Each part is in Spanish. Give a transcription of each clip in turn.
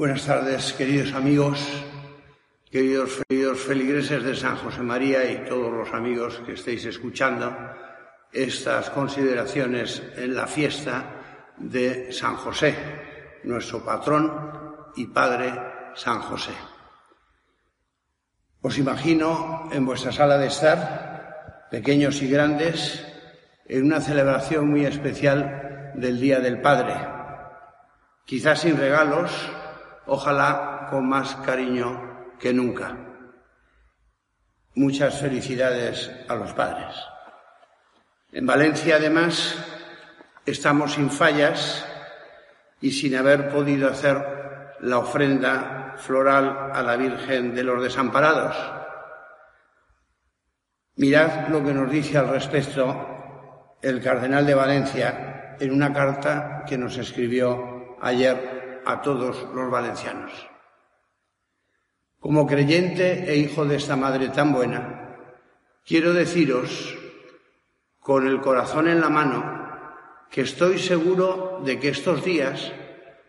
Buenas tardes, queridos amigos, queridos, queridos feligreses de San José María y todos los amigos que estéis escuchando estas consideraciones en la fiesta de San José, nuestro patrón y padre San José. Os imagino en vuestra sala de estar, pequeños y grandes, en una celebración muy especial del Día del Padre, quizás sin regalos, ojalá con más cariño que nunca. Muchas felicidades a los padres. En Valencia, además, estamos sin fallas y sin haber podido hacer la ofrenda floral a la Virgen de los Desamparados. Mirad lo que nos dice al respecto el cardenal de Valencia en una carta que nos escribió ayer a todos los valencianos. Como creyente e hijo de esta madre tan buena, quiero deciros, con el corazón en la mano, que estoy seguro de que estos días,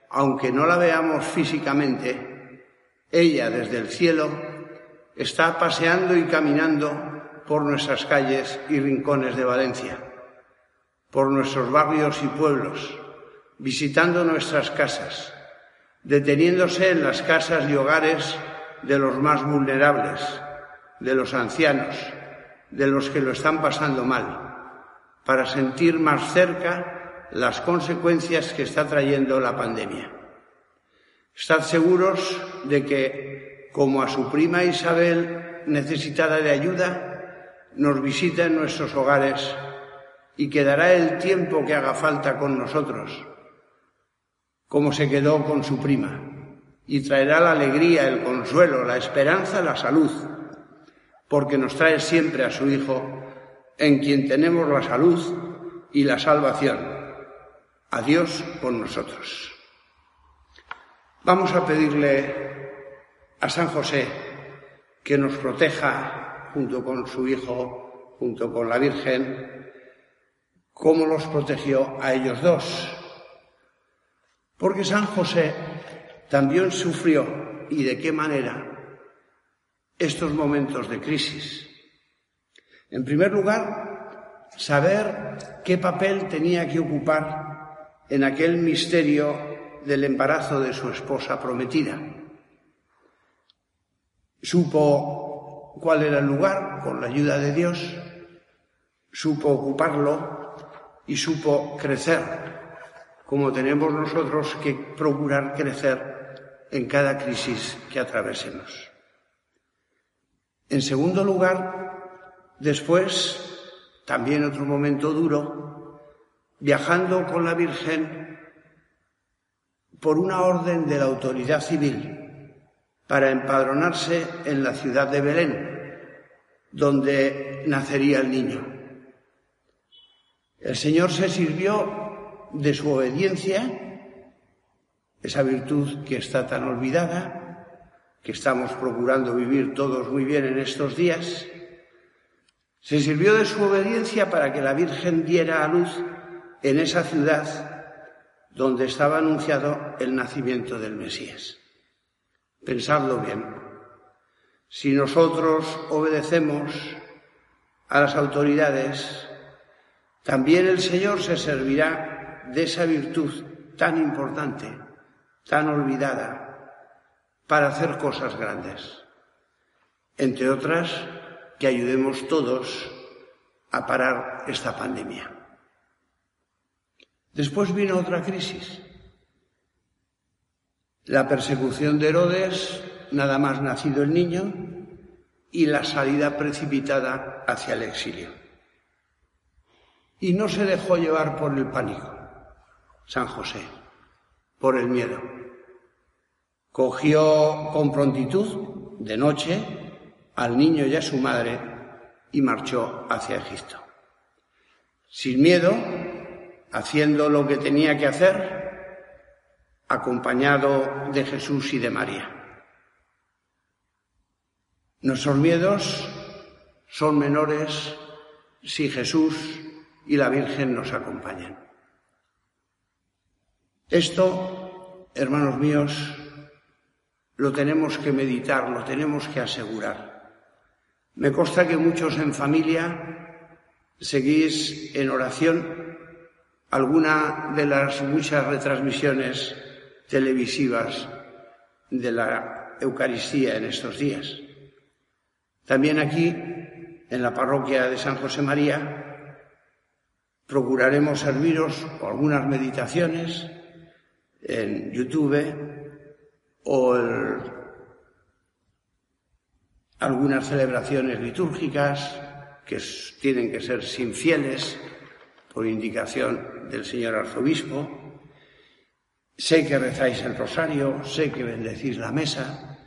aunque no la veamos físicamente, ella desde el cielo está paseando y caminando por nuestras calles y rincones de Valencia, por nuestros barrios y pueblos, visitando nuestras casas, deteniéndose en las casas y hogares de los más vulnerables, de los ancianos, de los que lo están pasando mal, para sentir más cerca las consecuencias que está trayendo la pandemia. Estad seguros de que, como a su prima Isabel necesitada de ayuda, nos visita en nuestros hogares y quedará el tiempo que haga falta con nosotros como se quedó con su prima, y traerá la alegría, el consuelo, la esperanza, la salud, porque nos trae siempre a su Hijo, en quien tenemos la salud y la salvación. A Dios con nosotros. Vamos a pedirle a San José que nos proteja junto con su Hijo, junto con la Virgen, como los protegió a ellos dos porque San José también sufrió, y de qué manera, estos momentos de crisis. En primer lugar, saber qué papel tenía que ocupar en aquel misterio del embarazo de su esposa prometida. Supo cuál era el lugar con la ayuda de Dios, supo ocuparlo y supo crecer como tenemos nosotros que procurar crecer en cada crisis que atravesemos. En segundo lugar, después, también otro momento duro, viajando con la Virgen por una orden de la autoridad civil para empadronarse en la ciudad de Belén, donde nacería el niño. El Señor se sirvió de su obediencia, esa virtud que está tan olvidada, que estamos procurando vivir todos muy bien en estos días, se sirvió de su obediencia para que la Virgen diera a luz en esa ciudad donde estaba anunciado el nacimiento del Mesías. Pensadlo bien. Si nosotros obedecemos a las autoridades, también el Señor se servirá de esa virtud tan importante, tan olvidada, para hacer cosas grandes. Entre otras, que ayudemos todos a parar esta pandemia. Después vino otra crisis. La persecución de Herodes, nada más nacido el niño, y la salida precipitada hacia el exilio. Y no se dejó llevar por el pánico. San José, por el miedo. Cogió con prontitud, de noche, al niño y a su madre y marchó hacia Egipto. Sin miedo, haciendo lo que tenía que hacer, acompañado de Jesús y de María. Nuestros miedos son menores si Jesús y la Virgen nos acompañan. Esto, hermanos míos, lo tenemos que meditar, lo tenemos que asegurar. Me consta que muchos en familia seguís en oración alguna de las muchas retransmisiones televisivas de la Eucaristía en estos días. También aquí, en la parroquia de San José María, procuraremos serviros algunas meditaciones en YouTube o algunas celebraciones litúrgicas que tienen que ser sin fieles por indicación del señor arzobispo. Sé que rezáis el rosario, sé que bendecís la mesa,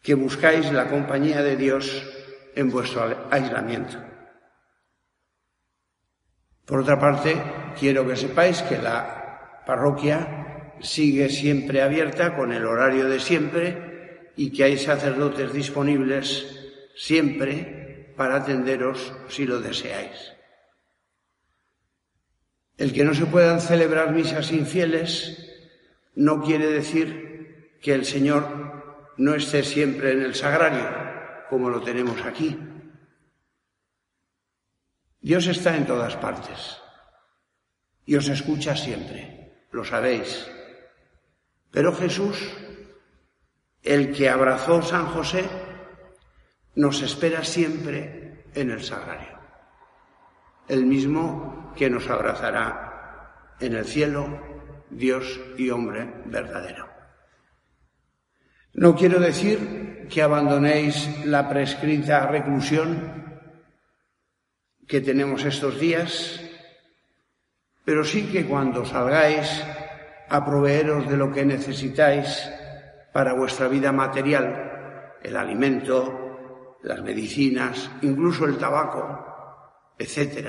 que buscáis la compañía de Dios en vuestro aislamiento. Por otra parte, quiero que sepáis que la parroquia sigue siempre abierta con el horario de siempre y que hay sacerdotes disponibles siempre para atenderos si lo deseáis. El que no se puedan celebrar misas infieles no quiere decir que el Señor no esté siempre en el sagrario, como lo tenemos aquí. Dios está en todas partes y os escucha siempre, lo sabéis. Pero Jesús, el que abrazó San José, nos espera siempre en el sagrario, el mismo que nos abrazará en el cielo, Dios y hombre verdadero. No quiero decir que abandonéis la prescrita reclusión que tenemos estos días, pero sí que cuando salgáis a proveeros de lo que necesitáis para vuestra vida material, el alimento, las medicinas, incluso el tabaco, etc.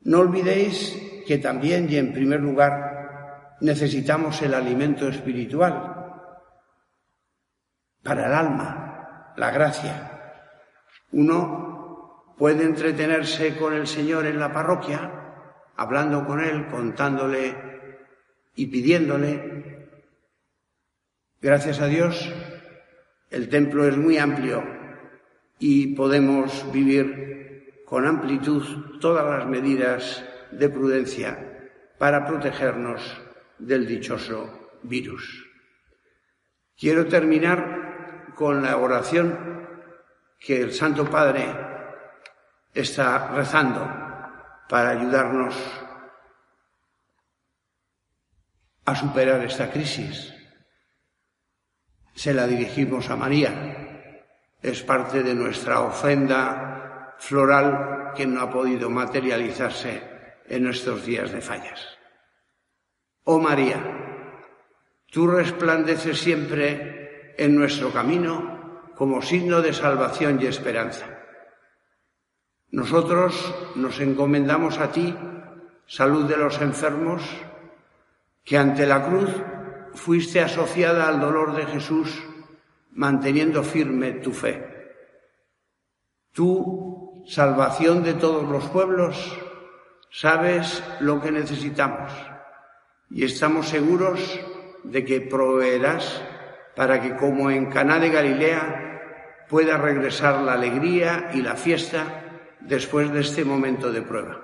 No olvidéis que también y en primer lugar necesitamos el alimento espiritual para el alma, la gracia. Uno puede entretenerse con el Señor en la parroquia, hablando con Él, contándole y pidiéndole. Gracias a Dios, el templo es muy amplio y podemos vivir con amplitud todas las medidas de prudencia para protegernos del dichoso virus. Quiero terminar con la oración que el Santo Padre está rezando para ayudarnos a superar esta crisis. Se la dirigimos a María. Es parte de nuestra ofrenda floral que no ha podido materializarse en nuestros días de fallas. Oh María, tú resplandeces siempre en nuestro camino como signo de salvación y esperanza. Nosotros nos encomendamos a ti, salud de los enfermos, que ante la cruz fuiste asociada al dolor de Jesús, manteniendo firme tu fe. Tú, salvación de todos los pueblos, sabes lo que necesitamos y estamos seguros de que proveerás para que como en Caná de Galilea pueda regresar la alegría y la fiesta después de este momento de prueba.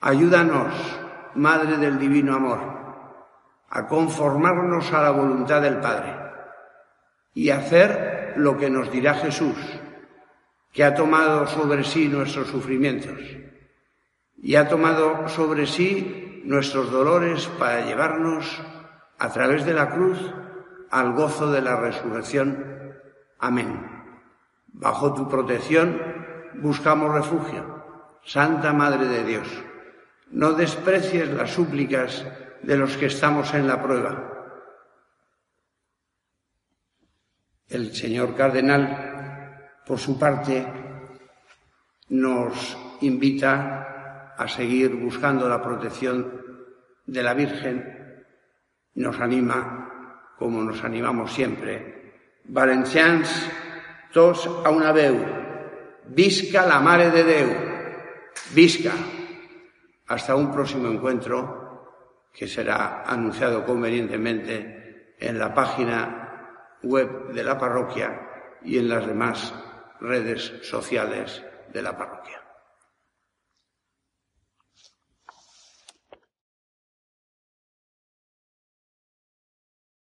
Ayúdanos, Madre del Divino Amor, a conformarnos a la voluntad del Padre y hacer lo que nos dirá Jesús, que ha tomado sobre sí nuestros sufrimientos y ha tomado sobre sí nuestros dolores para llevarnos a través de la cruz al gozo de la resurrección. Amén. Bajo tu protección, buscamos refugio. Santa Madre de Dios, no desprecies las súplicas de los que estamos en la prueba. El señor cardenal, por su parte, nos invita a seguir buscando la protección de la Virgen, nos anima, como nos animamos siempre. Valencians, tos a una veu, visca la Mare de Déu, visca. Hasta un próximo encuentro que será anunciado convenientemente en la página web de la parroquia y en las demás redes sociales de la parroquia.